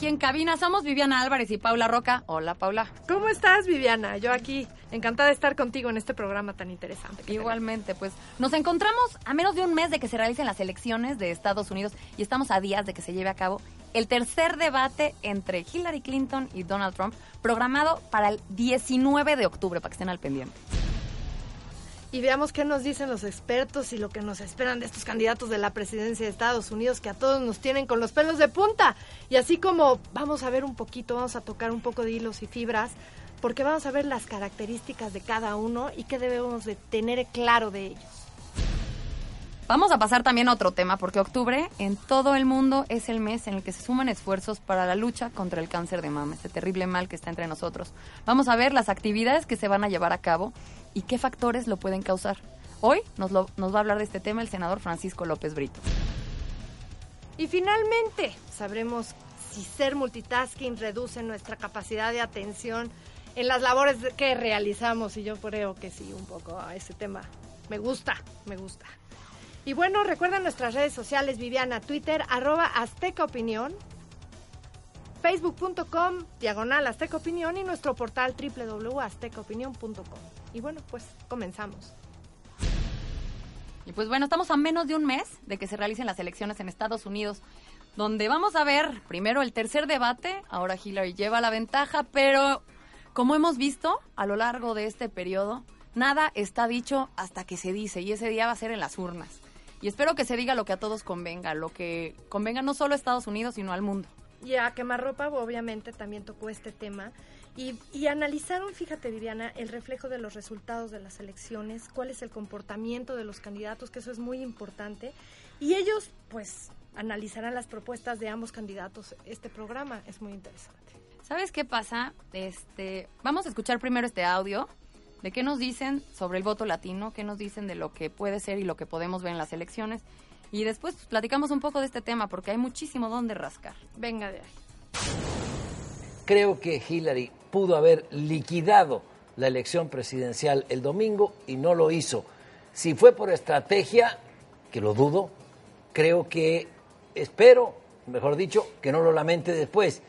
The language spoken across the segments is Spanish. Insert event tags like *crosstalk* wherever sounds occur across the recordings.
aquí en cabina. Somos Viviana Álvarez y Paula Roca. Hola, Paula. ¿Cómo estás, Viviana? Yo aquí, encantada de estar contigo en este programa tan interesante. Igualmente, pues nos encontramos a menos de un mes de que se realicen las elecciones de Estados Unidos y estamos a días de que se lleve a cabo el tercer debate entre Hillary Clinton y Donald Trump, programado para el 19 de octubre, para que estén al pendiente. Y veamos qué nos dicen los expertos y lo que nos esperan de estos candidatos de la presidencia de Estados Unidos que a todos nos tienen con los pelos de punta. Y así como vamos a ver un poquito, vamos a tocar un poco de hilos y fibras, porque vamos a ver las características de cada uno y qué debemos de tener claro de ellos. Vamos a pasar también a otro tema, porque octubre en todo el mundo es el mes en el que se suman esfuerzos para la lucha contra el cáncer de mama, este terrible mal que está entre nosotros. Vamos a ver las actividades que se van a llevar a cabo y qué factores lo pueden causar. Hoy nos, lo- nos va a hablar de este tema el senador Francisco López Brito. Y finalmente sabremos si ser multitasking reduce nuestra capacidad de atención en las labores que realizamos. Y yo creo que sí, un poco a ese tema. Me gusta, me gusta. Y bueno, recuerden nuestras redes sociales, Viviana, Twitter, arroba Azteca Opinión, facebook.com, diagonal Azteca Opinión y nuestro portal www.aztecaopinión.com. Y bueno, pues comenzamos. Y pues bueno, estamos a menos de un mes de que se realicen las elecciones en Estados Unidos, donde vamos a ver primero el tercer debate. Ahora Hillary lleva la ventaja, pero como hemos visto a lo largo de este periodo, nada está dicho hasta que se dice, y ese día va a ser en las urnas. Y espero que se diga lo que a todos convenga, lo que convenga no solo a Estados Unidos, sino al mundo. Y a Quemarropa obviamente también tocó este tema y, y analizaron, fíjate Viviana, el reflejo de los resultados de las elecciones, cuál es el comportamiento de los candidatos, que eso es muy importante. Y ellos pues analizarán las propuestas de ambos candidatos. Este programa es muy interesante. ¿Sabes qué pasa? Este, vamos a escuchar primero este audio de qué nos dicen sobre el voto latino, qué nos dicen de lo que puede ser y lo que podemos ver en las elecciones. Y después pues, platicamos un poco de este tema porque hay muchísimo donde rascar. Venga de ahí. Creo que Hillary pudo haber liquidado la elección presidencial el domingo y no lo hizo. Si fue por estrategia, que lo dudo, creo que, espero, mejor dicho, que no lo lamente después,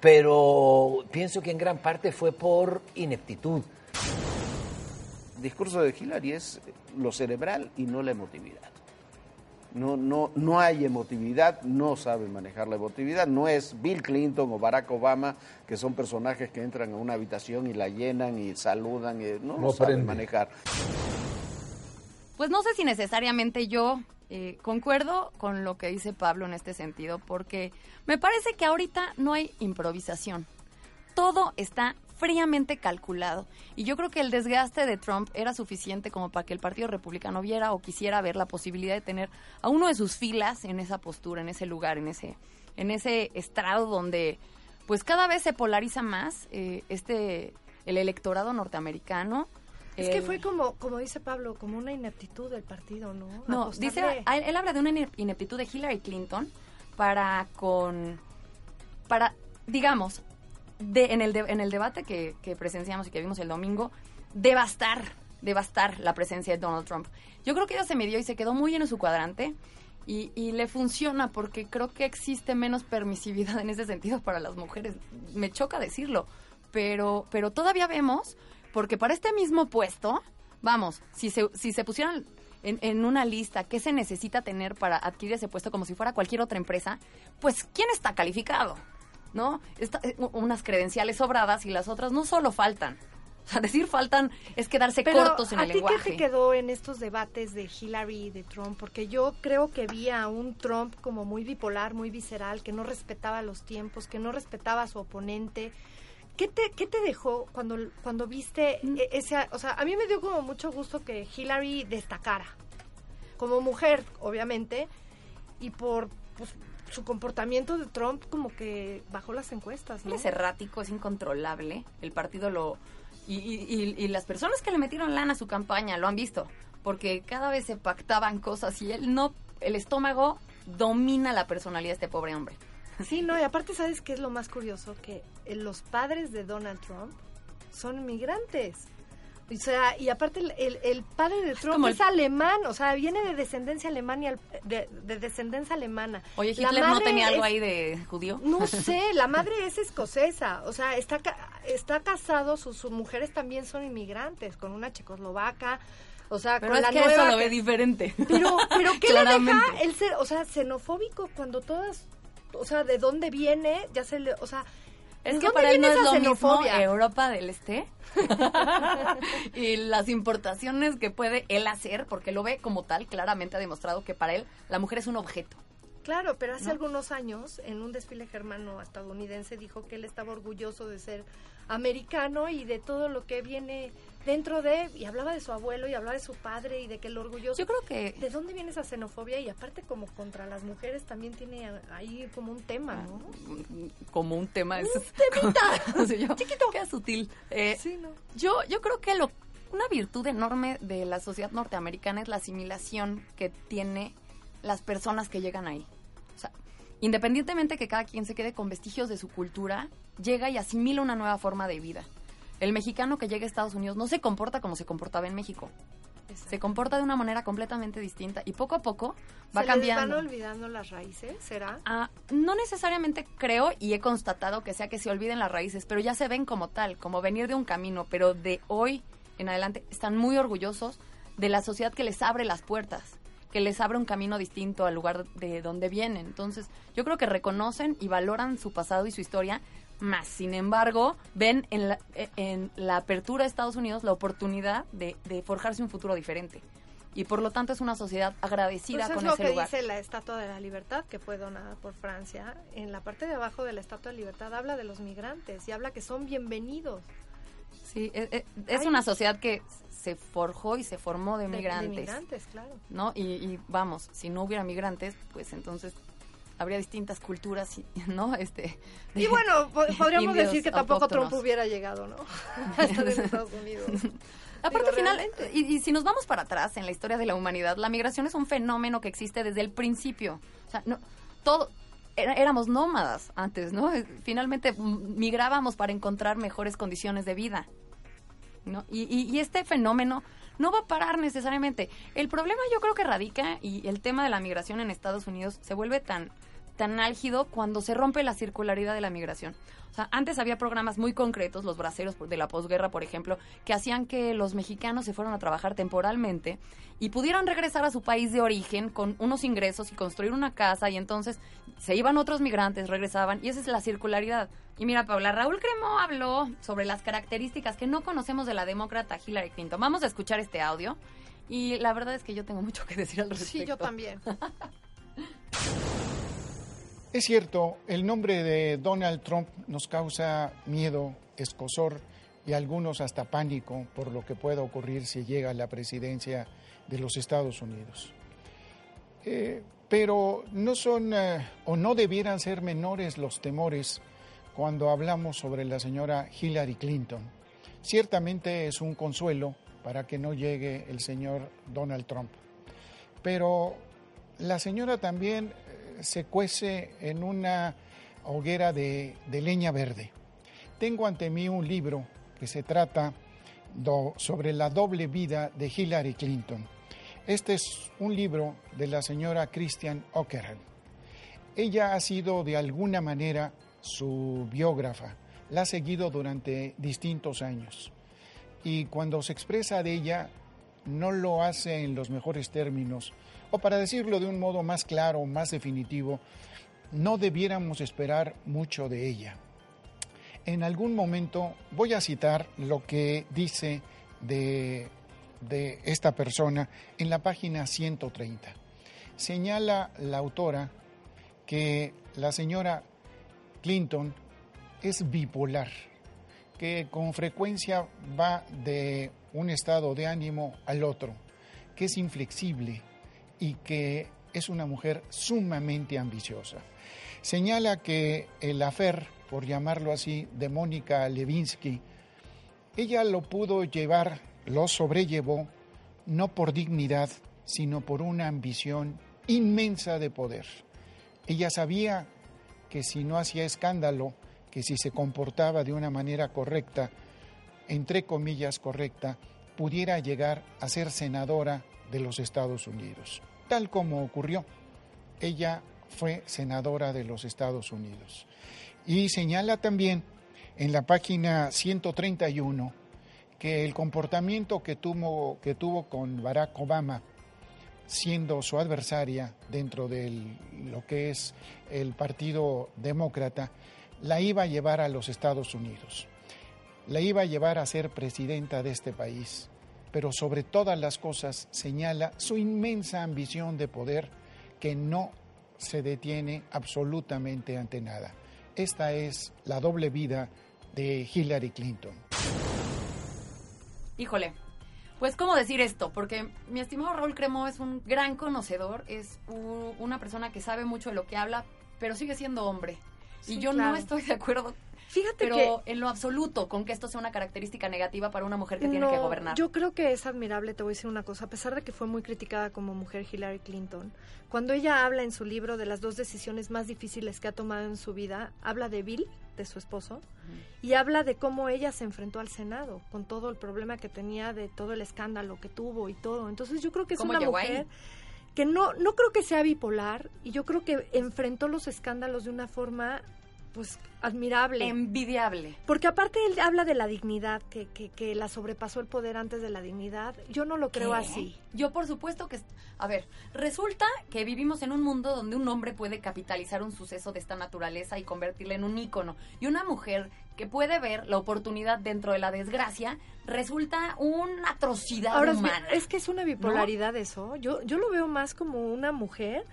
pero pienso que en gran parte fue por ineptitud. Discurso de Hillary es lo cerebral y no la emotividad. No, no, no hay emotividad, no sabe manejar la emotividad. No es Bill Clinton o Barack Obama, que son personajes que entran a una habitación y la llenan y saludan. y no, lo saben manejar. Pues no sé si necesariamente yo eh, concuerdo con lo que dice Pablo en este sentido, porque me parece que ahorita no hay improvisación. Todo está fríamente calculado. Y yo creo que el desgaste de Trump era suficiente como para que el Partido Republicano viera o quisiera ver la posibilidad de tener a uno de sus filas en esa postura, en ese lugar, en ese, en ese estrado donde pues cada vez se polariza más eh, este el electorado norteamericano. Es que fue como, como dice Pablo, como una ineptitud del partido, ¿no? no, Apostarle- dice, él habla de una ine- ineptitud de Hillary Clinton para con, para, digamos, de, en, el de- en el debate que, que presenciamos y que vimos el domingo, devastar, devastar la presencia de Donald Trump. Yo creo que ella se midió y se quedó muy en su cuadrante y, y le funciona porque creo que existe menos permisividad *laughs* en ese sentido para las mujeres. Me choca decirlo, pero, pero todavía vemos, porque para este mismo puesto, vamos, si se, si se pusieran en, en una lista qué se necesita tener para adquirir ese puesto como si fuera cualquier otra empresa, pues ¿quién está calificado? ¿No? Está- eh, unas credenciales sobradas y las otras no solo faltan. O sea, decir faltan es quedarse Pero, cortos en ¿a el ti lenguaje. qué te quedó en estos debates de Hillary y de Trump? Porque yo creo que vi a un Trump como muy bipolar, muy visceral, que no respetaba los tiempos, que no respetaba a su oponente. ¿Qué te, qué te dejó cuando, cuando viste Mm. e- ese... O sea, a mí me dio como mucho gusto que Hillary destacara. como mujer, obviamente, y por pues, su comportamiento de Trump como que bajó las encuestas, ¿no? es errático, es incontrolable. El partido lo... Y, y- y- y las personas que le metieron lana a su campaña lo han visto. Porque cada vez se pactaban cosas y él no... El estómago domina la personalidad de este pobre hombre. Sí, no, y aparte, ¿sabes qué es lo más curioso? Que los padres de Donald Trump son migrantes. O sea, y aparte el, el- el padre de Trump es el- alemán, o sea, viene de descendencia alemana, de, de descendencia alemana. Oye, Hitler no tenía algo ahí de judío. No *laughs* sé, la madre es escocesa, o sea, está, está casado, sus, sus mujeres también son inmigrantes, con una checoslovaca, o sea, Pero con es la que nueva... eso lo ve diferente. Pero, pero ¿qué le deja el ser, o sea, xenofóbico cuando todas, o sea, de dónde viene, ya se le, o sea, Es ¿de que para él no es lo mismo xenofobia? Europa del Este *laughs* y las importaciones que puede él hacer, porque lo ve como tal, claramente ha demostrado que para él la mujer es un objeto. Claro, pero hace ¿No? algunos años, en un desfile germano estadounidense, dijo que él estaba orgulloso de ser americano y de todo lo que viene dentro de, y hablaba de su abuelo y hablaba de su padre y de que el orgulloso... Yo creo que ¿De dónde viene esa xenofobia? Y aparte como contra las mujeres también tiene ahí como un tema, ¿no? como un tema es temita. *laughs* chiquito qué sutil Eh, Sí, ¿no? yo yo creo que lo una virtud enorme de la sociedad norteamericana es la asimilación que tiene las personas que llegan ahí independientemente que cada quien se quede con vestigios de su cultura llega y asimila una nueva forma de vida. El mexicano que llega a Estados Unidos no se comporta como se comportaba en México. Se comporta de una manera completamente distinta y poco a poco va ¿Se cambiando van olvidando las raíces? ¿Será? Ah, no necesariamente creo y he constatado que sea que se olviden las raíces, pero ya se ven como tal, como venir de un camino, pero de hoy en adelante están muy orgullosos de la sociedad que les abre las puertas, que les abre un camino distinto al lugar de donde vienen. Entonces, yo creo que reconocen y valoran su pasado y su historia, más sin embargo, ven en la, eh, en la apertura de Estados Unidos la oportunidad de, de forjarse un futuro diferente. Y por lo tanto es una sociedad agradecida Pues es con lo ese que lugar. dice la Estatua de la Libertad, que fue donada por Francia. En la parte de abajo de la Estatua de la Libertad habla de los migrantes y habla que son bienvenidos. Sí, es, es- es una sociedad que se forjó y se formó de migrantes, De, migrantes, claro. ¿no? Y, y vamos, si no hubiera migrantes, pues entonces habría distintas culturas, y- *laughs* ¿no? Este, Y bueno, po- podríamos decir que tampoco autóctonos. Trump hubiera llegado, ¿no? *laughs* *laughs* Estados Unidos. Aparte, final, y, y si nos vamos para atrás en la historia de la humanidad, la migración es un fenómeno que existe desde el principio. O sea, no, todo, éramos nómadas antes, ¿no? Finalmente migrábamos para encontrar mejores condiciones de vida. ¿no? Y, y- y este fenómeno no va a parar necesariamente. El problema yo creo que radica y el tema de la migración en Estados Unidos se vuelve tan tan álgido cuando se rompe la circularidad de la migración. O sea, antes había programas muy concretos, los braceros de la posguerra, por ejemplo, que hacían que los mexicanos se fueran a trabajar temporalmente y pudieran regresar a su país de origen con unos ingresos y construir una casa y entonces se iban otros migrantes, regresaban y esa es la circularidad. Y mira, Paula, Raúl Cremo habló sobre las características que no conocemos de la demócrata Hillary Clinton. Vamos a escuchar este audio y la verdad es que yo tengo mucho que decir al respecto. Sí, yo también. *laughs* Es cierto, el nombre de Donald Trump nos causa miedo, escosor y algunos hasta pánico por lo que pueda ocurrir si llega a la presidencia de los Estados Unidos. Eh, pero no son eh, o no debieran ser menores los temores cuando hablamos sobre la señora Hillary Clinton. Ciertamente es un consuelo para que no llegue el señor Donald Trump. Pero la señora también se cuece en una hoguera de, leña verde. Tengo ante mí un libro que se trata sobre la doble vida de Hillary Clinton. Este es un libro de la señora Christian Ockerham. Ella ha sido de alguna manera su biógrafa, la ha seguido durante distintos años y cuando se expresa de ella no lo hace en los mejores términos, o para decirlo de un modo más claro, más definitivo, no debiéramos esperar mucho de ella. En algún momento voy a citar lo que dice de, de esta persona en la página 130. Señala la autora que la señora Clinton es bipolar, que con frecuencia va de un estado de ánimo al otro, que es inflexible, y que es una mujer sumamente ambiciosa. Señala que el afer, por llamarlo así, de Mónica Levinsky, ella lo pudo llevar, lo sobrellevó, no por dignidad, sino por una ambición inmensa de poder. Ella sabía que si no hacía escándalo, que si se comportaba de una manera correcta, entre comillas correcta, pudiera llegar a ser senadora de los Estados Unidos, tal como ocurrió. Ella fue senadora de los Estados Unidos. Y señala también en la página 131 que el comportamiento que tuvo, que tuvo con Barack Obama, siendo su adversaria dentro de lo que es el Partido Demócrata, la iba a llevar a los Estados Unidos, la iba a llevar a ser presidenta de este país, pero sobre todas las cosas señala su inmensa ambición de poder que no se detiene absolutamente ante nada. Esta es la doble vida de Hillary Clinton. Híjole, pues cómo decir esto, porque mi estimado Raúl Cremo es un gran conocedor, es una persona que sabe mucho de lo que habla, pero sigue siendo hombre. y yo no estoy de acuerdo Fíjate pero en lo absoluto, con que esto sea una característica negativa para una mujer que tiene que gobernar. Yo creo que es admirable, te voy a decir una cosa, a pesar de que fue muy criticada como mujer Hillary Clinton, cuando ella habla en su libro de las dos decisiones más difíciles que ha tomado en su vida, habla de Bill, de su esposo, y habla de cómo ella se enfrentó al Senado, con todo el problema que tenía, de todo el escándalo que tuvo y todo. Entonces yo creo que es una mujer... que no, no creo que sea bipolar y yo creo que enfrentó los escándalos de una forma pues admirable. Envidiable. Porque aparte él habla de la dignidad, que, que, que la sobrepasó el poder antes de la dignidad. Yo no lo creo así. Yo por supuesto que... A ver, resulta que vivimos en un mundo donde un hombre puede capitalizar un suceso de esta naturaleza y convertirle en un ícono. Y una mujer que puede ver la oportunidad dentro de la desgracia resulta una atrocidad Ahora, humana. Es que es una bipolaridad eso. Yo, yo lo veo más como una mujer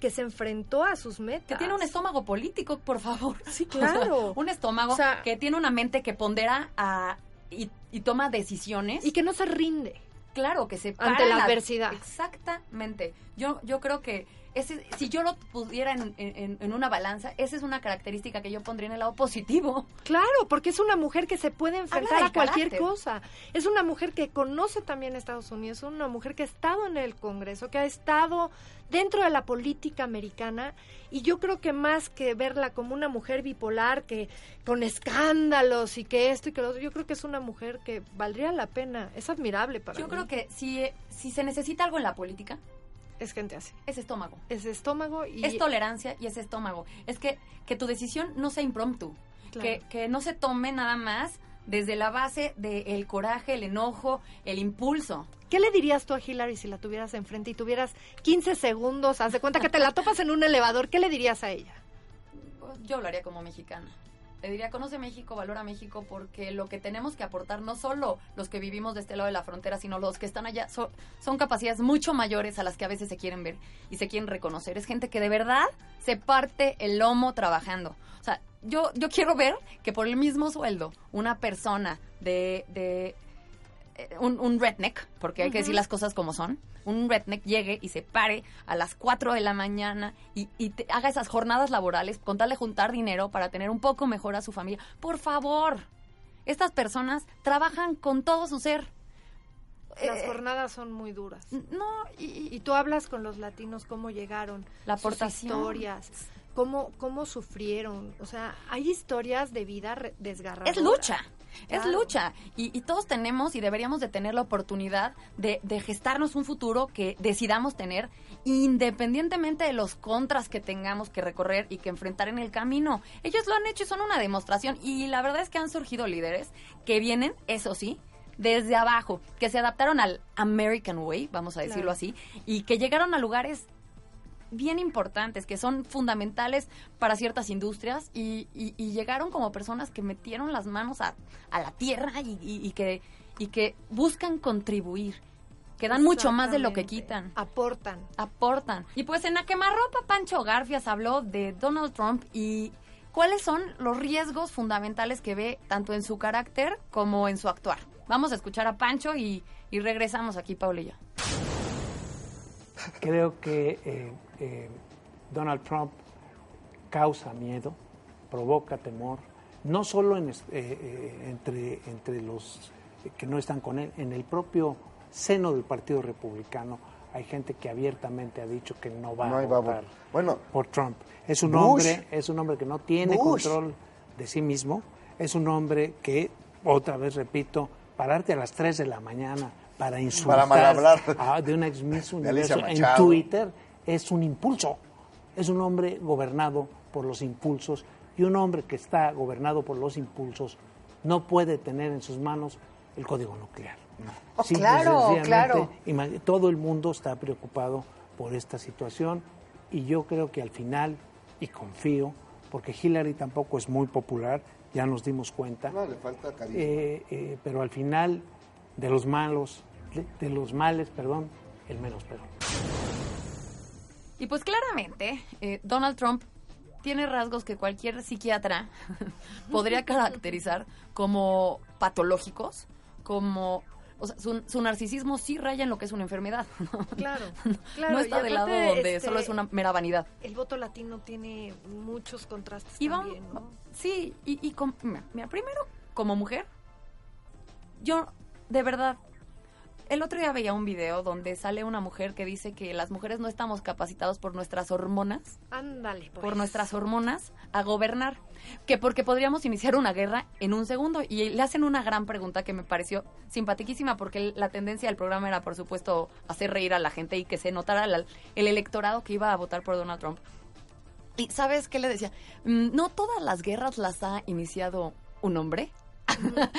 que se enfrentó a sus metas. Que tiene un estómago político, por favor. *laughs* Sí, *laughs* claro. un estómago que tiene una mente que pondera a, y, toma decisiones. Y que no se rinde. Claro, que se Ante la, adversidad. Exactamente. Yo, yo creo que ese, si yo lo pudiera en, una balanza, esa es una característica que yo pondría en el lado positivo. Claro, porque es una mujer que se puede enfrentar a cualquier cosa. Es una mujer que conoce también Estados Unidos, es una mujer que ha estado en el Congreso, que ha estado dentro de la política americana y yo creo que más que verla como una mujer bipolar que con escándalos y que esto y que lo otro, yo creo que es una mujer que valdría la pena, es admirable para yo mí. Yo creo que si, si se necesita algo en la política, es gente así. Es estómago. Es estómago y... Es tolerancia y es estómago. Es que, que tu decisión no sea impromptu. Que, que no se tome nada más desde la base del coraje, el enojo, el impulso. ¿Qué le dirías tú a Hillary si la tuvieras enfrente y tuvieras 15 segundos? Haz de cuenta que te la topas en un elevador. ¿Qué le dirías a ella? Yo hablaría como mexicana. Le diría, conoce México, valora México, porque lo que tenemos que aportar, no solo los que vivimos de este lado de la frontera, sino los que están allá, son, capacidades mucho mayores a las que a veces se quieren ver y se quieren reconocer. Es gente que de verdad se parte el lomo trabajando. O sea, yo, yo quiero ver que por el mismo sueldo, una persona de eh, un, redneck, porque hay que decir las cosas como son, un redneck llegue y se pare a las 4 de la mañana y, te haga esas jornadas laborales con tal de juntar dinero para tener un poco mejor a su familia. Por favor, estas personas trabajan con todo su ser. Las eh, jornadas son muy duras. No, y, tú hablas con los latinos cómo llegaron, la aportación. historias, cómo, cómo sufrieron. O sea, hay historias de vida desgarradoras. Es lucha. Es lucha y, todos tenemos y deberíamos de tener la oportunidad de, gestarnos un futuro que decidamos tener independientemente de los contras que tengamos que recorrer y que enfrentar en el camino. Ellos lo han hecho y son una demostración y la verdad es que han surgido líderes que vienen, eso sí, desde abajo, que se adaptaron al American Way, vamos a decirlo así, y que llegaron a lugares bien importantes, que son fundamentales para ciertas industrias y, llegaron como personas que metieron las manos a, la tierra y, que, y que buscan contribuir que dan mucho más de lo que quitan. Aportan. Aportan. Y pues en la quemarropa Pancho Garfias habló de Donald Trump y cuáles son los riesgos fundamentales que ve tanto en su carácter como en su actuar. Vamos a escuchar a Pancho y, y regresamos aquí, Paulilla. Creo que eh, eh, Donald Trump causa miedo, provoca temor, no solo en, entre, entre los que no están con él, en el propio seno del Partido Republicano hay gente que abiertamente ha dicho que no va a votar bueno, por Trump. Es un hombre, es un hombre que no tiene control de sí mismo, es un hombre que, otra vez repito, pararte a las 3 de la mañana para insultar a, de un ex Miss *laughs* Universo en Twitter es un impulso. Es un hombre gobernado por los impulsos y un hombre que está gobernado por los impulsos no puede tener en sus manos el código nuclear. Oh, claro, claro. Todo el mundo está preocupado por esta situación y yo creo que al final, y confío, porque Hillary tampoco es muy popular, ya nos dimos cuenta. No, le falta cariño. Eh, eh, pero al final, de los malos, de, los males, perdón, el menos peor. Y pues claramente, eh, Donald Trump tiene rasgos que cualquier psiquiatra *laughs* podría caracterizar como patológicos, como o sea, su, narcisismo sí raya en lo que es una enfermedad. *laughs* Claro, claro. No está del lado donde este, solo es una mera vanidad. El voto latino tiene muchos contrastes también, Sí, y, y mira, primero, como mujer, yo de verdad el otro día veía un video donde sale una mujer que dice que las mujeres no estamos capacitados por nuestras hormonas. Ándale, pues. Por nuestras hormonas a gobernar. Que porque podríamos iniciar una guerra en un segundo. Y le hacen una gran pregunta que me pareció simpaticísima porque la tendencia del programa era, por supuesto, hacer reír a la gente y que se notara el electorado que iba a votar por Donald Trump. Y ¿sabes qué le decía? Mm, no todas las guerras las ha iniciado un hombre.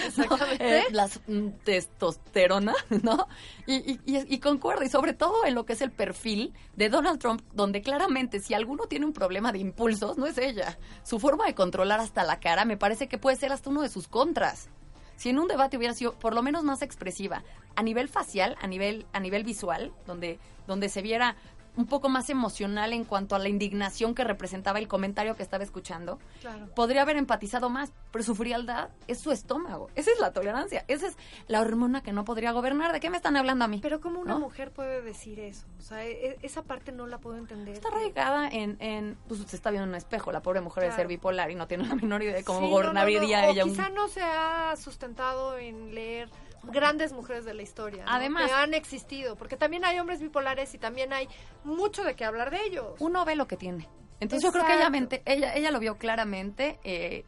Exactamente. Eh, las mm, testosterona, *laughs* ¿no? Y, y, concuerda, y sobre todo en lo que es el perfil de Donald Trump, donde claramente si alguno tiene un problema de impulsos, no es ella. Su forma de controlar hasta la cara me parece que puede ser hasta uno de sus contras. Si en un debate hubiera sido por lo menos más expresiva, a nivel facial, a nivel, a nivel visual, donde, donde se viera un poco más emocional en cuanto a la indignación que representaba el comentario que estaba escuchando, podría haber empatizado más, pero su frialdad es su estómago. Esa es la tolerancia, esa es la hormona que no podría gobernar. ¿De qué me están hablando a mí? Pero ¿cómo una mujer puede decir eso? O sea, e, e, esa parte no la puedo entender. Está arraigada en, en, pues se está viendo en un espejo, la pobre mujer de ser bipolar y no tiene la menor idea de cómo gobernaría ella. quizá no se ha sustentado en leer grandes mujeres de la historia. Además. Que han existido. Porque también hay hombres bipolares y también hay mucho de qué hablar de ellos. Uno ve lo que tiene. Entonces yo creo que ella, mente, ella, ella lo vio claramente, eh,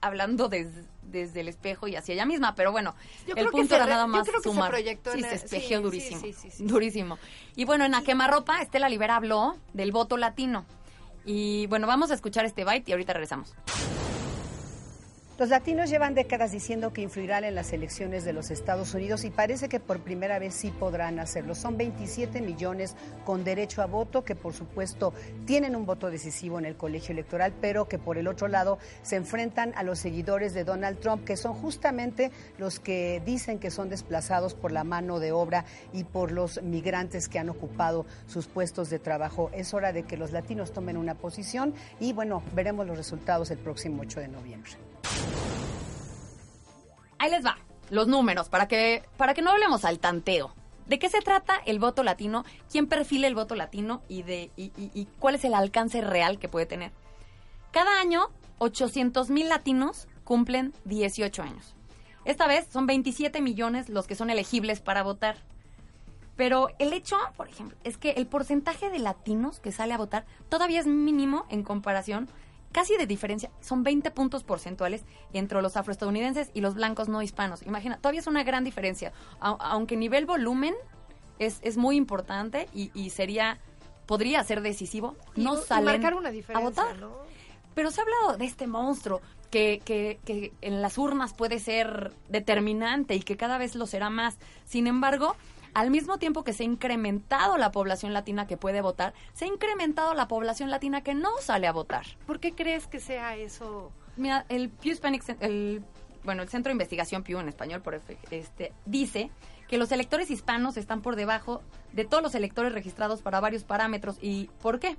hablando desde el espejo y hacia ella misma. Pero bueno, el punto era nada más sumar. Se sí, se espejeó durísimo. durísimo. Y bueno, en la quemarropa, Estela Libera habló del voto latino. Y bueno, vamos a escuchar este byte y ahorita regresamos. Los latinos llevan décadas diciendo que influirán en las elecciones de los Estados Unidos y parece que por primera vez sí podrán hacerlo. Son 27 millones con derecho a voto que por supuesto tienen un voto decisivo en el colegio electoral, pero que por el otro lado se enfrentan a los seguidores de Donald Trump, que son justamente los que dicen que son desplazados por la mano de obra y por los migrantes que han ocupado sus puestos de trabajo. Es hora de que los latinos tomen una posición y bueno, veremos los resultados el próximo 8 de noviembre. Ahí les va, los números, para que, para que no hablemos al tanteo. ¿De qué se trata el voto latino? ¿Quién perfila el voto latino? Y, de, y, cuál es el alcance real que puede tener? Cada año, 800 mil latinos cumplen 18 años. Esta vez son 27 millones los que son elegibles para votar. Pero el hecho, por ejemplo, es que el porcentaje de latinos que sale a votar todavía es mínimo en comparación casi de diferencia, son 20 puntos porcentuales entre los afroestadounidenses y los blancos no hispanos. Imagina, todavía es una gran diferencia, aunque nivel volumen es, es muy importante y, sería, podría ser decisivo, no salen una a votar. Pero se ha hablado de este monstruo que, que, que en las urnas puede ser determinante y que cada vez lo será más. Sin embargo, al mismo tiempo que se ha incrementado la población latina que puede votar, se ha incrementado la población latina que no sale a votar. ¿Por qué crees que sea eso? Mira, el Pew Hispanic, el, bueno, el Centro de Investigación Pew en español, por este, dice que los electores hispanos están por debajo de todos los electores registrados para varios parámetros. ¿Y por qué?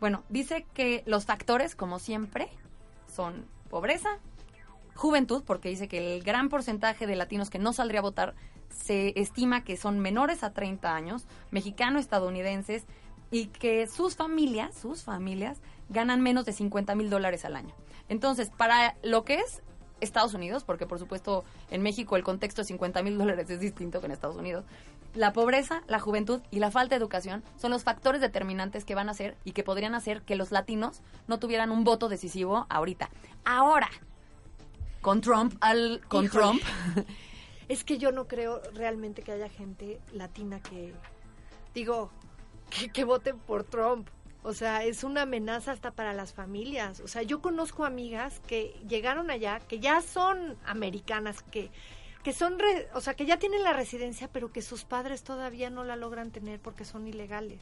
Bueno, dice que los factores, como siempre, son pobreza, juventud, porque dice que el gran porcentaje de latinos que no saldría a votar se estima que son menores a 30 años, mexicano-estadounidenses, y que sus familias, sus familias, ganan menos de 50 mil dólares al año. Entonces, para lo que es Estados Unidos, porque por supuesto en México el contexto de 50 mil dólares es distinto que en Estados Unidos, la pobreza, la juventud y la falta de educación son los factores determinantes que van a hacer y que podrían hacer que los latinos no tuvieran un voto decisivo ahorita. Ahora, con Trump, al, con Híjole. Trump, *laughs* Es que yo no creo realmente que haya gente latina que, digo, que, que vote por Trump. O sea, es una amenaza hasta para las familias. O sea, yo conozco amigas que llegaron allá, que ya son americanas, que, que son, re- o sea, que ya tienen la residencia, pero que sus padres todavía no la logran tener porque son ilegales.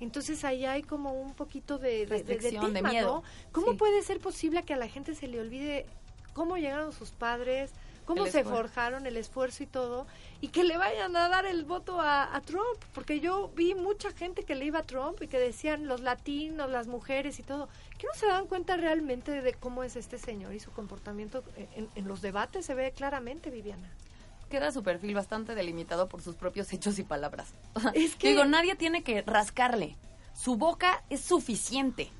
Entonces ahí hay como un poquito de, de- de, tema, miedo. ¿no? ¿Cómo Sí. puede ser posible que a la gente se le olvide cómo llegaron sus padres, cómo se forjaron, el esfuerzo y todo, y que le vayan a dar el voto a, a Trump? Porque yo vi mucha gente que le iba a Trump y que decían los latinos, las mujeres y todo, que no se dan cuenta realmente de cómo es este señor y su comportamiento en, en los debates se ve claramente, Viviana. queda su perfil bastante delimitado por sus propios hechos y palabras. Es que- digo, nadie tiene que rascarle. Su boca es suficiente.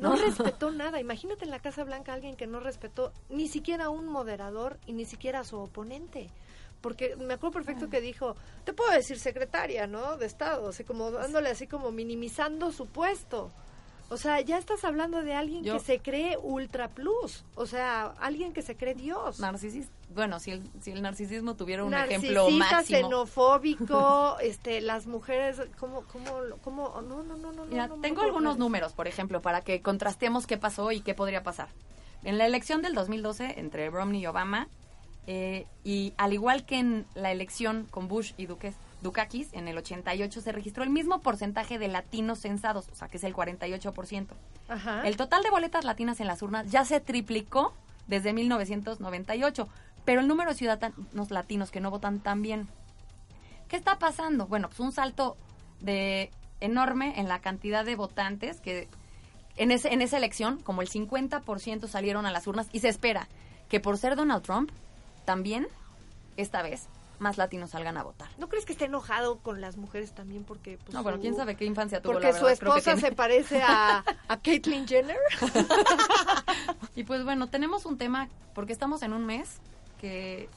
No respetó nada. Imagínate en la Casa Blanca alguien que no respetó ni siquiera a un moderador y ni siquiera a su oponente. Porque me acuerdo perfecto que dijo, te puedo decir secretaria, ¿no? De Estado, así como dándole así como minimizando su puesto. O sea, ya estás hablando de alguien Yo- que se cree ultra plus. O sea, alguien que se cree Dios. Narcisis, bueno, si el, si el narcisismo tuviera un Narcisista, ejemplo máximo. xenofóbico, *laughs* este, las mujeres, ¿cómo, cómo, cómo? No, no, no, no. Mira, no, no, tengo no, algunos no. números, por ejemplo, para que contrastemos qué pasó y qué podría pasar. En la elección del 2012 entre Romney y Obama, eh, y al igual que en la elección con Bush y Duque, Dukakis, en el 88 se registró el mismo porcentaje de latinos censados, o sea, que es el 48%. Ajá. El total de boletas latinas en las urnas ya se triplicó desde 1998, pero el número de ciudadanos latinos que no votan también. ¿Qué está pasando? Bueno, pues un salto de enorme en la cantidad de votantes que en, ese, en esa elección, como el 50% salieron a las urnas y se espera que por ser Donald Trump, también, esta vez, más latinos salgan a votar. ¿No crees que esté enojado con las mujeres también porque pues, No, bueno, su- quién sabe qué infancia tuvo, porque la su verdad, que esposa se parece a, *laughs* a Caitlyn Jenner? *laughs* Y pues bueno, tenemos un tema, porque estamos en un mes que,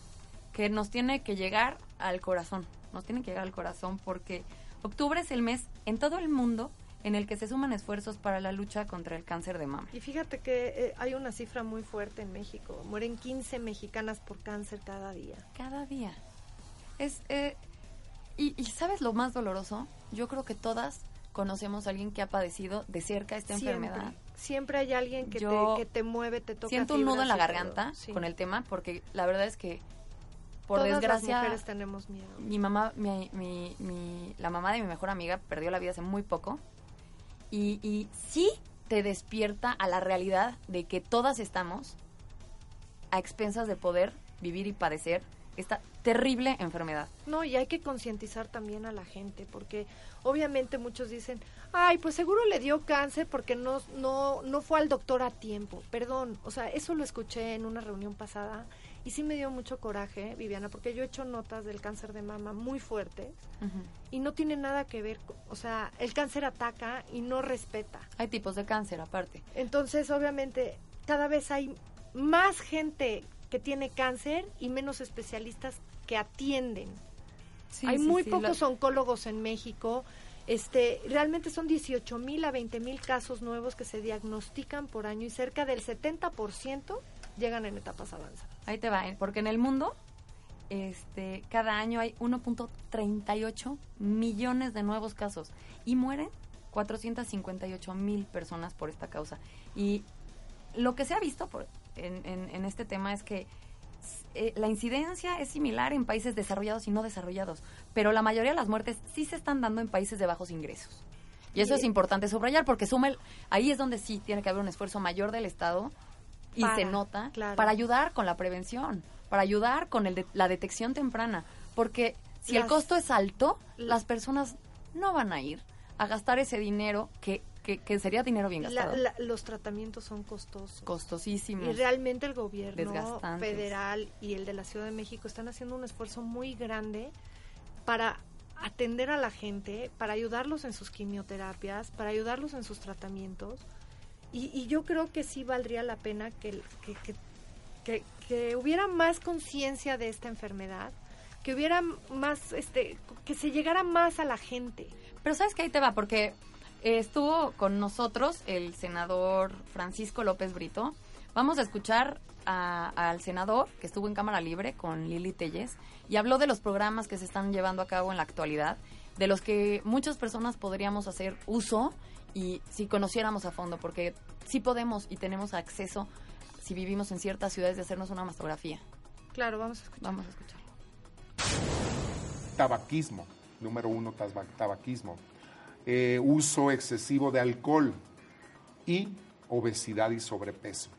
que nos tiene que llegar al corazón. Nos tiene que llegar al corazón porque octubre es el mes en todo el mundo en el que se suman esfuerzos para la lucha contra el cáncer de mama. Y fíjate que eh, hay una cifra muy fuerte en México. Mueren 15 mexicanas por cáncer cada día. Cada día. Es, eh, y, y ¿sabes lo más doloroso? Yo creo que todas conocemos a alguien que ha padecido de cerca esta Siempre. enfermedad. Siempre hay alguien que, Yo te, que te mueve, te toca Siento un nudo en la garganta Sí. con el tema porque la verdad es que por Todas desgracia las mujeres tenemos miedo. mi mamá, mi, mi- mi- la mamá de mi mejor amiga perdió la vida hace muy poco y, y sí te despierta a la realidad de que todas estamos a expensas de poder vivir y padecer esta terrible enfermedad. No, y hay que concientizar también a la gente, porque obviamente muchos dicen, ay, pues seguro le dio cáncer porque no, no, no fue al doctor a tiempo. Perdón, o sea, eso lo escuché en una reunión pasada y sí me dio mucho coraje, Viviana, porque yo he hecho notas del cáncer de mama muy fuertes y no tiene nada que ver, con- o sea, el cáncer ataca y no respeta. Hay tipos de cáncer aparte. Entonces, obviamente, cada vez hay más gente que tiene cáncer y menos especialistas que atienden. Sí, hay sí, muy sí, pocos lo- oncólogos en México. Este, realmente son 18 mil a 20 mil casos nuevos que se diagnostican por año y cerca del 70% llegan en etapas avanzadas. Ahí te va, ¿eh? porque en el mundo este, cada año hay 1.38 millones de nuevos casos y mueren 458 mil personas por esta causa. Y lo que se ha visto por, en, en- en este tema es que eh, la incidencia es similar en países desarrollados y no desarrollados, pero la mayoría de las muertes sí se están dando en países de bajos ingresos. Y eso es importante subrayar porque suma el- ahí es donde sí tiene que haber un esfuerzo mayor del Estado y Para, se nota claro. para ayudar con la prevención, para ayudar con el de- la detección temprana, porque si el costo es alto, las personas no van a ir a gastar ese dinero que que, sería dinero bien gastado. los tratamientos son costosos. Costosísimos. Y realmente el gobierno federal y el de la Ciudad de México están haciendo un esfuerzo muy grande para atender a la gente, para ayudarlos en sus quimioterapias, para ayudarlos en sus tratamientos. Y, yo creo que sí valdría la pena que, que, que hubiera más conciencia de esta enfermedad, que hubiera más, este, que se llegara más a la gente. Pero sabes que ahí te va, porque estuvo con nosotros el senador Francisco López Brito. Vamos a escuchar al senador que estuvo en Cámara Libre con Lili Telles y habló de los programas que se están llevando a cabo en la actualidad, de los que muchas personas podríamos hacer uso y si conociéramos a fondo, porque sí podemos y tenemos acceso, si vivimos en ciertas ciudades, de hacernos una mastografía. Claro, vamos a escuchar. Vamos a escucharlo. Tabaquismo, número uno, tabaquismo. Eh, uso excesivo de alcohol y obesidad y sobrepeso.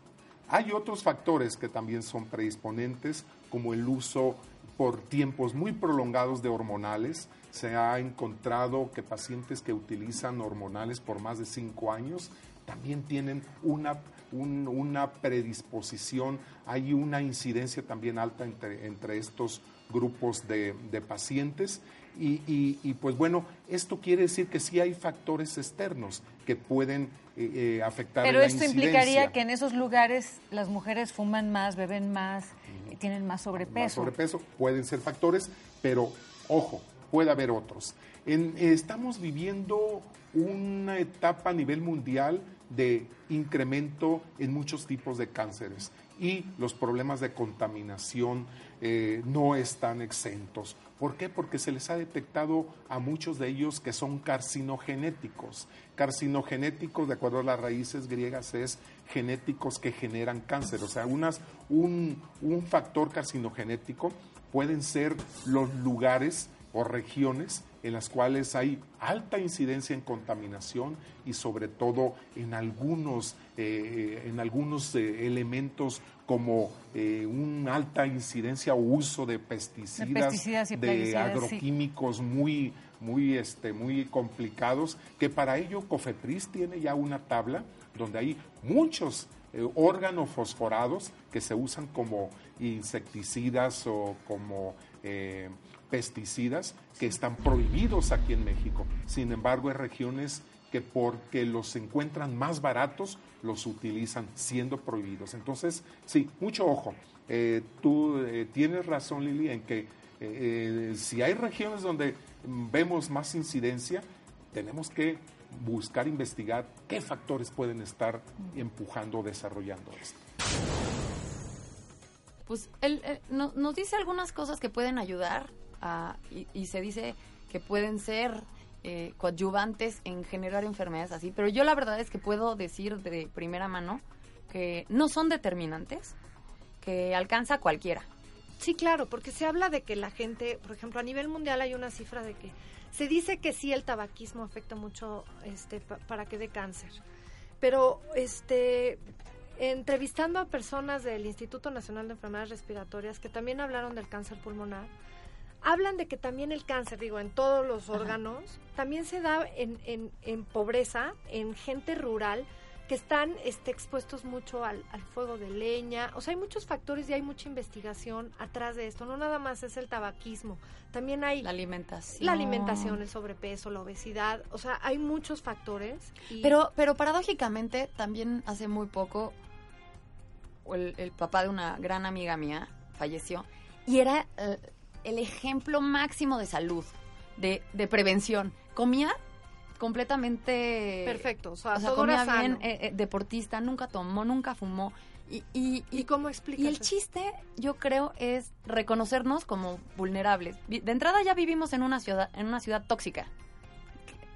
Hay otros factores que también son predisponentes, como el uso por tiempos muy prolongados de hormonales. Se ha encontrado que pacientes que utilizan hormonales por más de cinco años también tienen una, una predisposición, hay una incidencia también alta entre, entre estos grupos de, de pacientes y, pues bueno, esto quiere decir que sí hay factores externos que pueden eh, eh, afectar Pero la esto implicaría que en esos lugares las mujeres fuman más, beben más, y tienen más sobrepeso. Más sobrepeso pueden ser factores, pero ojo, puede haber otros. estamos viviendo una etapa a nivel mundial de incremento en muchos tipos de cánceres y los problemas de contaminación eh, no están exentos. ¿Por qué? Porque se les ha detectado a muchos de ellos que son carcinogenéticos. Carcinogenéticos, de acuerdo a las raíces griegas, es genéticos que generan cáncer. O sea, un, un factor carcinogenético pueden ser los lugares o regiones en las cuales hay alta incidencia en contaminación y sobre todo en algunos, eh, en algunos eh, elementos como eh, una alta incidencia o uso de pesticidas, de, agroquímicos muy, muy, este, muy complicados, que para ello Cofepris tiene ya una tabla donde hay muchos órganos fosforados que se usan como insecticidas o como pesticidas que están prohibidos aquí en México. Sin embargo, hay regiones que porque los encuentran más baratos, los utilizan siendo prohibidos. Entonces, sí, mucho ojo. Eh, tú eh, tienes razón, Lili, en que eh, si hay regiones donde vemos más incidencia, tenemos que buscar investigar qué factores pueden estar empujando o desarrollando esto. Pues él, nos dice algunas cosas que pueden ayudar y, se dice que pueden ser eh, coadyuvantes en generar enfermedades así, pero yo la verdad es que puedo decir de primera mano que no son determinantes, que alcanza cualquiera. Sí, claro, porque se habla de que la gente, por ejemplo, a nivel mundial hay una cifra de que se dice que sí el tabaquismo afecta mucho este para que dé cáncer. Pero este entrevistando a personas del Instituto Nacional de Enfermedades Respiratorias que también hablaron del cáncer pulmonar, hablan de que también el cáncer, digo, en todos los órganos, también se da en, en, en, pobreza, en gente rural, que están este, expuestos mucho al, fuego de leña. O sea, hay muchos factores y hay mucha investigación atrás de esto. No nada más es el tabaquismo, también hay... La alimentación. La alimentación, el sobrepeso, la obesidad. O sea, hay muchos factores. Pero, pero paradójicamente, también hace muy poco, el, el papá de una gran amiga mía falleció y era... Eh, el ejemplo máximo de salud, de, de prevención. Comía completamente... Perfecto, o sea, comía bien, eh, eh, deportista, nunca tomó, nunca fumó. Y, y, y, cómo explicas? Y el chiste, yo creo, es reconocernos como vulnerables. De entrada ya vivimos en una ciudad, en una ciudad tóxica.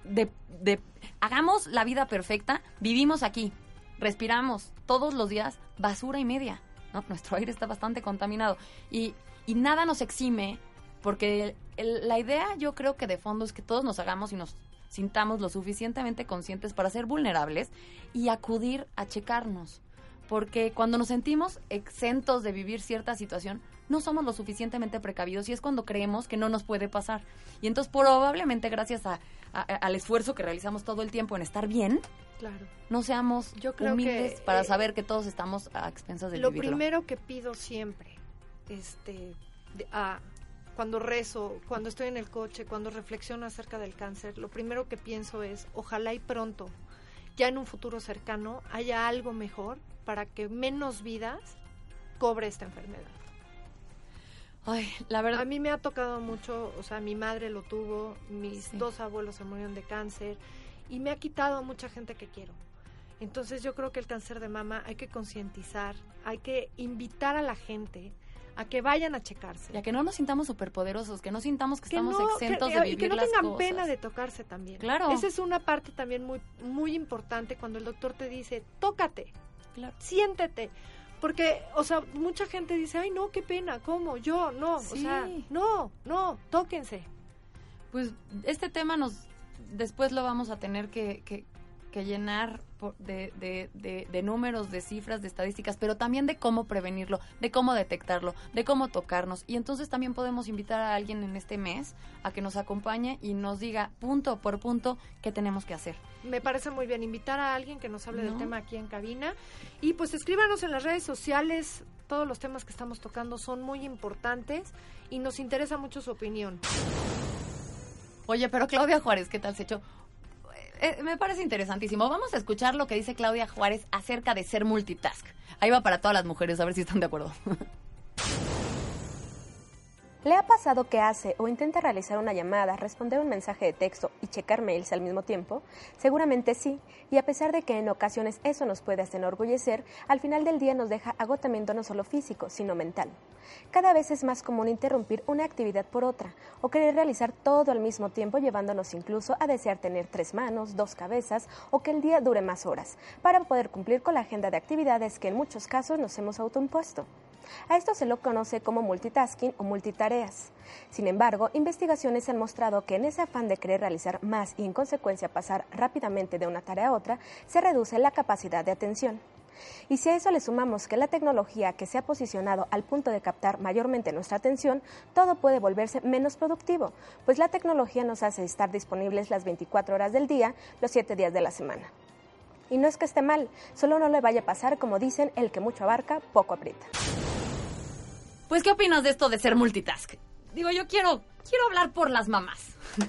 De, de, hagamos la vida perfecta, vivimos aquí, respiramos todos los días basura y media. Nuestro aire está bastante contaminado. Y y nada nos exime, porque la idea yo creo que de fondo es que todos nos hagamos y nos sintamos lo suficientemente conscientes para ser vulnerables y acudir a checarnos. Porque cuando nos sentimos exentos de vivir cierta situación, no somos lo suficientemente precavidos y es cuando creemos que no nos puede pasar. Y entonces probablemente gracias al esfuerzo que realizamos todo el tiempo en estar bien, claro. no seamos Yo creo humildes que, para eh, saber que todos estamos a expensas de Lo vivirlo. primero que pido siempre, este, de- a- cuando rezo, cuando estoy en el coche, cuando reflexiono acerca del cáncer, lo primero que pienso es, ojalá y pronto, ya en un futuro cercano, haya algo mejor para que menos vidas cobre esta enfermedad. Ay, la verdad. A mí me ha tocado mucho, o sea, mi madre lo tuvo, mis Sí. dos abuelos se murieron de cáncer y me ha quitado a mucha gente que quiero. Entonces yo creo que el cáncer de mama hay que concientizar, hay que invitar a la gente a que vayan a checarse. Ya que no nos sintamos superpoderosos, que no sintamos que, Que estamos no, exentos que- de y vivir que no las tengan cosas. pena de tocarse también. Claro. Esa es una parte también muy muy importante cuando el doctor te dice, "Tócate, Claro. siéntete." Porque, o sea, mucha gente dice, "Ay, no, qué pena, ¿cómo? Yo, no." O sea, Sí. no, no, tóquense. Pues este tema nos después lo vamos a tener que, que- que llenar por- de, de- de- de números, de cifras, de estadísticas, pero también de cómo prevenirlo, de cómo detectarlo, de cómo tocarnos. Y entonces también podemos invitar a alguien en este mes a que nos acompañe y nos diga punto por punto qué tenemos que hacer. Me parece muy bien invitar a alguien que nos hable del tema aquí en cabina. Y pues escríbanos en las redes sociales. Todos los temas que estamos tocando son muy importantes y nos interesa mucho su opinión. Oye, pero Claudia Juárez, ¿qué tal se echó? Eh, me parece interesantísimo. Vamos a escuchar lo que dice Claudia Juárez acerca de ser multitask. Ahí va para todas las mujeres, a ver si están de acuerdo. *laughs* ¿Le ha pasado que hace o intenta realizar una llamada, responder un mensaje de texto y checar mails al mismo tiempo? Seguramente sí, y a pesar de que en ocasiones eso nos puede hasta enorgullecer, al final del día nos deja agotamiento no solo físico, sino mental. Cada vez es más común interrumpir una actividad por otra o querer realizar todo al mismo tiempo llevándonos incluso a desear tener tres manos, dos cabezas o que el día dure más horas para poder cumplir con la agenda de actividades que en muchos casos nos hemos autoimpuesto. A esto se lo conoce como multitasking o multitareas. Sin embargo, investigaciones han mostrado que en ese afán de querer realizar más y en consecuencia pasar rápidamente de una tarea a otra, se reduce la capacidad de atención. Y si a eso le sumamos que la tecnología que se ha posicionado al punto de captar mayormente nuestra atención, todo puede volverse menos productivo, pues la tecnología nos hace estar disponibles las 24 horas del día, los 7 días de la semana. Y no es que esté mal, solo no le vaya a pasar como dicen, el que mucho abarca, poco aprieta. Pues, ¿qué opinas de esto de ser multitask? Digo, yo quiero, quiero hablar por las mamás. *laughs*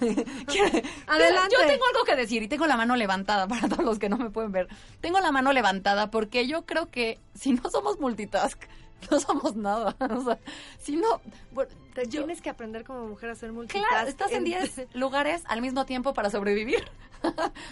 Adelante. Yo tengo algo que decir y tengo la mano levantada para todos los que no me pueden ver. Tengo la mano levantada porque yo creo que si no somos multitask, *laughs* no somos nada. *laughs* O sea, si no, bueno, Te yo- tienes que aprender como mujer a hacer multitask. claro, estás en 10 *laughs* lugares al mismo tiempo para sobrevivir.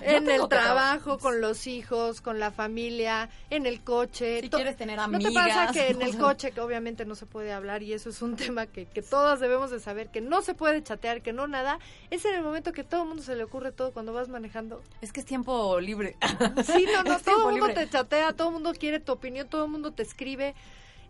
En el trabajo, con los hijos, con la familia, en el coche. Si quieres tener ¿No te pasa amigas, que en el coche, que obviamente no se puede hablar y eso es un tema que, que todas debemos de saber, que no se puede chatear, que no nada, es en el momento que todo el mundo se le ocurre todo cuando vas manejando? Es que es tiempo libre. Sí, no, no, Es todo el mundo libre. te chatea, todo el mundo quiere tu opinión, todo el mundo te escribe.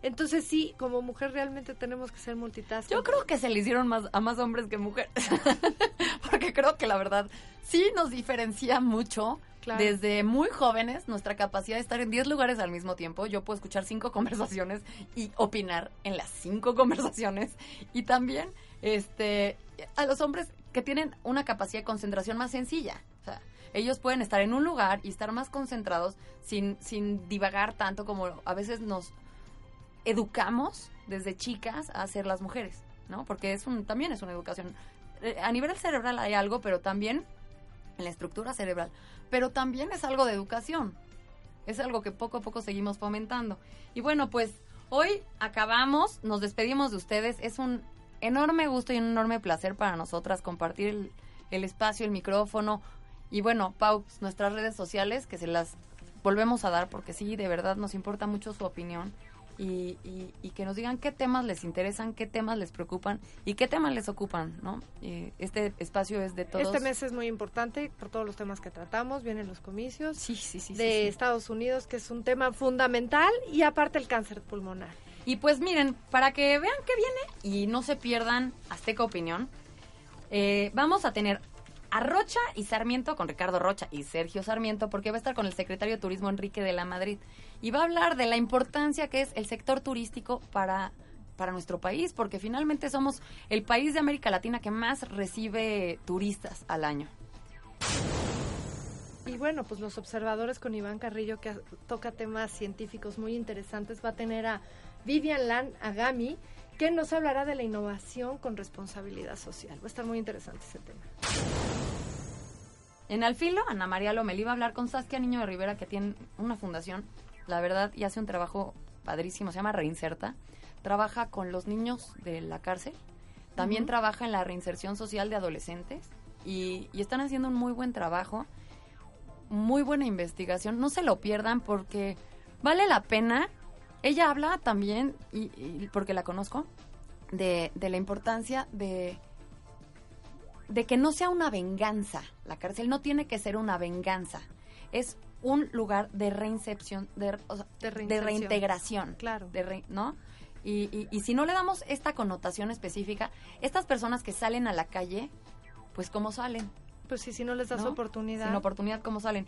Entonces sí, como mujer realmente tenemos que ser multitask. Yo creo que se le hicieron más a más hombres que mujeres. *laughs* Porque creo que la verdad sí nos diferencia mucho. Claro. Desde muy jóvenes, nuestra capacidad de estar en 10 lugares al mismo tiempo. Yo puedo escuchar cinco *laughs* conversaciones y opinar en las cinco conversaciones. Y también, este, a los hombres que tienen una capacidad de concentración más sencilla. O sea, ellos pueden estar en un lugar y estar más concentrados sin, sin divagar tanto como a veces nos educamos desde chicas a ser las mujeres, ¿no? Porque es un, también es una educación. Eh, A nivel cerebral hay algo, pero también en la estructura cerebral. Pero también es algo de educación. Es algo que poco a poco seguimos fomentando. Y bueno, pues hoy acabamos, nos despedimos de ustedes. Es un enorme gusto y un enorme placer para nosotras compartir el, espacio, el micrófono. Y bueno, Pau, nuestras redes sociales, que se las volvemos a dar porque sí, de verdad nos importa mucho su opinión. Y, y- y que nos digan qué temas les interesan, qué temas les preocupan y qué temas les ocupan, ¿no? Eh, este espacio es de todos. Este mes es muy importante por todos los temas que tratamos. Vienen los comicios Sí, sí, sí. sí, de. Estados Unidos, que es un tema fundamental, y aparte el cáncer pulmonar. Y pues miren, para que vean qué viene y no se pierdan Azteca Opinión, eh, vamos a tener a Rocha y Sarmiento con Ricardo Rocha y Sergio Sarmiento porque va a estar con el secretario de Turismo Enrique de la Madrid y va a hablar de la importancia que es el sector turístico para para nuestro país porque finalmente somos el país de América Latina que más recibe turistas al año. Y bueno, pues los observadores con Iván Carrillo, que toca temas científicos muy interesantes, va a tener a Vivian Lan Agami, que nos hablará de la innovación con responsabilidad social. Va a estar muy interesante ese tema. En Alfilo, Ana María Lomelí va a hablar con Saskia Niño de Rivera, que tiene una fundación, la verdad, y hace un trabajo padrísimo, se llama Reinserta. Trabaja con los niños de la cárcel, también trabaja en la reinserción social de adolescentes y, y están haciendo un muy buen trabajo, muy buena investigación. No se lo pierdan porque vale la pena. Ella habla también, y, y porque la conozco, de, de la importancia de de que no sea una venganza. La cárcel no tiene que ser una venganza. Es un lugar de reincepción, de, o sea, De reintegración. Claro. De re- ¿No? Y, y- y si no le damos esta connotación específica, estas personas que salen a la calle, pues ¿cómo salen? Pues sí, si no les das ¿No? oportunidad. Sin oportunidad, ¿cómo salen?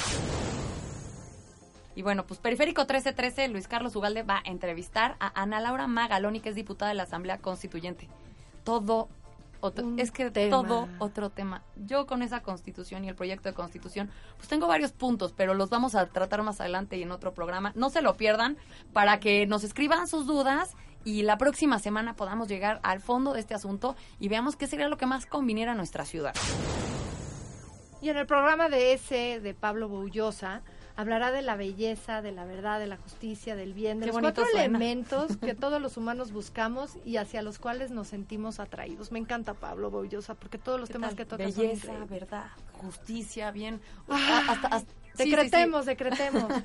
Y bueno, pues Periférico 1313, Luis Carlos Ugalde va a entrevistar a Ana Laura Magaloni, que es diputada de la Asamblea Constituyente. Todo otro, Un es que tema. todo otro tema. Yo con esa constitución y el proyecto de constitución, pues tengo varios puntos, pero los vamos a tratar más adelante y en otro programa. No se lo pierdan para que nos escriban sus dudas y la próxima semana podamos llegar al fondo de este asunto y veamos qué sería lo que más conviniera a nuestra ciudad. Y en el programa de ese de Pablo Boullosa hablará de la belleza, de la verdad, de la justicia, del bien, de Qué los cuatro suena. elementos que *laughs* todos los humanos buscamos y hacia los cuales nos sentimos atraídos. Me encanta Pablo Boullosa porque todos los ¿Qué temas tal? que toca son Belleza, increíbles. verdad, justicia, bien. Ah, hasta- hasta- sí, sí, sí. Decretemos, decretemos. *laughs*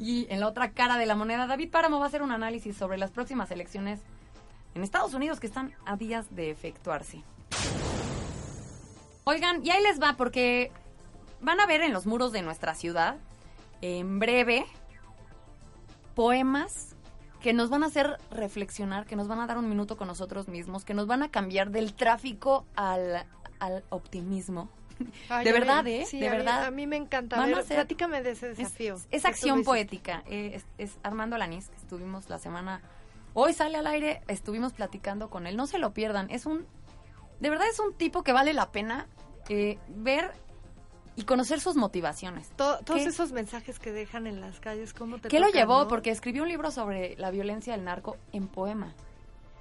Y en la otra cara de la moneda, David Páramo va a hacer un análisis sobre las próximas elecciones en Estados Unidos que están a días de efectuarse. Oigan, y ahí les va porque van a ver en los muros de nuestra ciudad, en breve, poemas que nos van a hacer reflexionar, que nos van a dar un minuto con nosotros mismos, que nos van a cambiar del tráfico al, al optimismo. *laughs* Ay, de mí- verdad, ¿eh? sí, de a mí- verdad. A mí me encanta. Van a ser- platícame de ese desafío. Es, acción poética. eh, es, es Armando Lanís, que estuvimos la semana. Hoy sale al aire, estuvimos platicando con él. No se lo pierdan. Es un. De verdad es un tipo que vale la pena eh, ver y conocer sus motivaciones. To- todos ¿Qué? esos mensajes que dejan en las calles, ¿cómo te ¿Qué lo tocan, llevó? no? Porque escribió un libro sobre la violencia del narco en poema.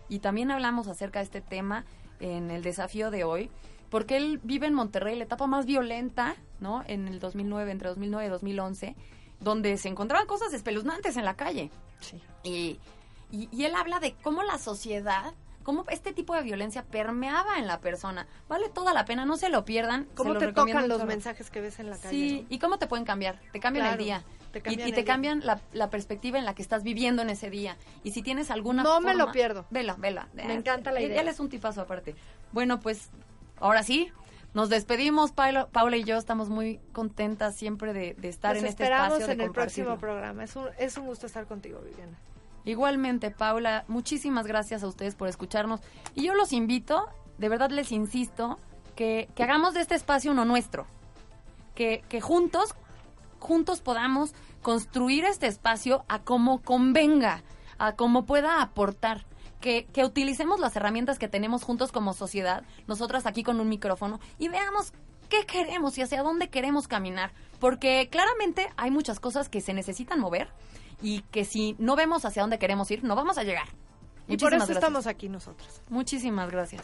Y también hablamos acerca de este tema en el desafío de hoy, porque él vive en Monterrey, la etapa más violenta, ¿no? En el 2009, entre 2009 y 2011, donde se encontraban cosas espeluznantes en la calle. Sí. Y, y, y él habla de cómo la sociedad, cómo este tipo de violencia permeaba en la persona. Vale toda la pena, no se lo pierdan. ¿Cómo se lo te recomiendo tocan los mensajes que ves en la calle? Sí, no? y cómo te pueden cambiar. Te cambian Claro, el día. te Y- cambian y, te el día. cambian la, la perspectiva en la que estás viviendo en ese día. Y si tienes alguna No me lo pierdo. Vela, vela. Me encanta la idea. Él es un tipazo aparte. Bueno, pues ahora sí, nos despedimos. Paula, Paula y yo estamos muy contentas siempre de, de estar en este esperamos espacio. de en el próximo programa. Es un, es un gusto estar contigo, Viviana. Igualmente, Paula, muchísimas gracias a ustedes por escucharnos. Y yo los invito, de verdad les insisto, que, que hagamos de este espacio uno nuestro. Que, que juntos, juntos podamos construir este espacio a como convenga, a como pueda aportar. Que, que utilicemos las herramientas que tenemos juntos como sociedad, nosotras aquí con un micrófono, y veamos qué queremos y hacia dónde queremos caminar. Porque claramente hay muchas cosas que se necesitan mover y que si no vemos hacia dónde queremos ir, no vamos a llegar. Y por eso gracias. estamos aquí nosotros. Muchísimas gracias.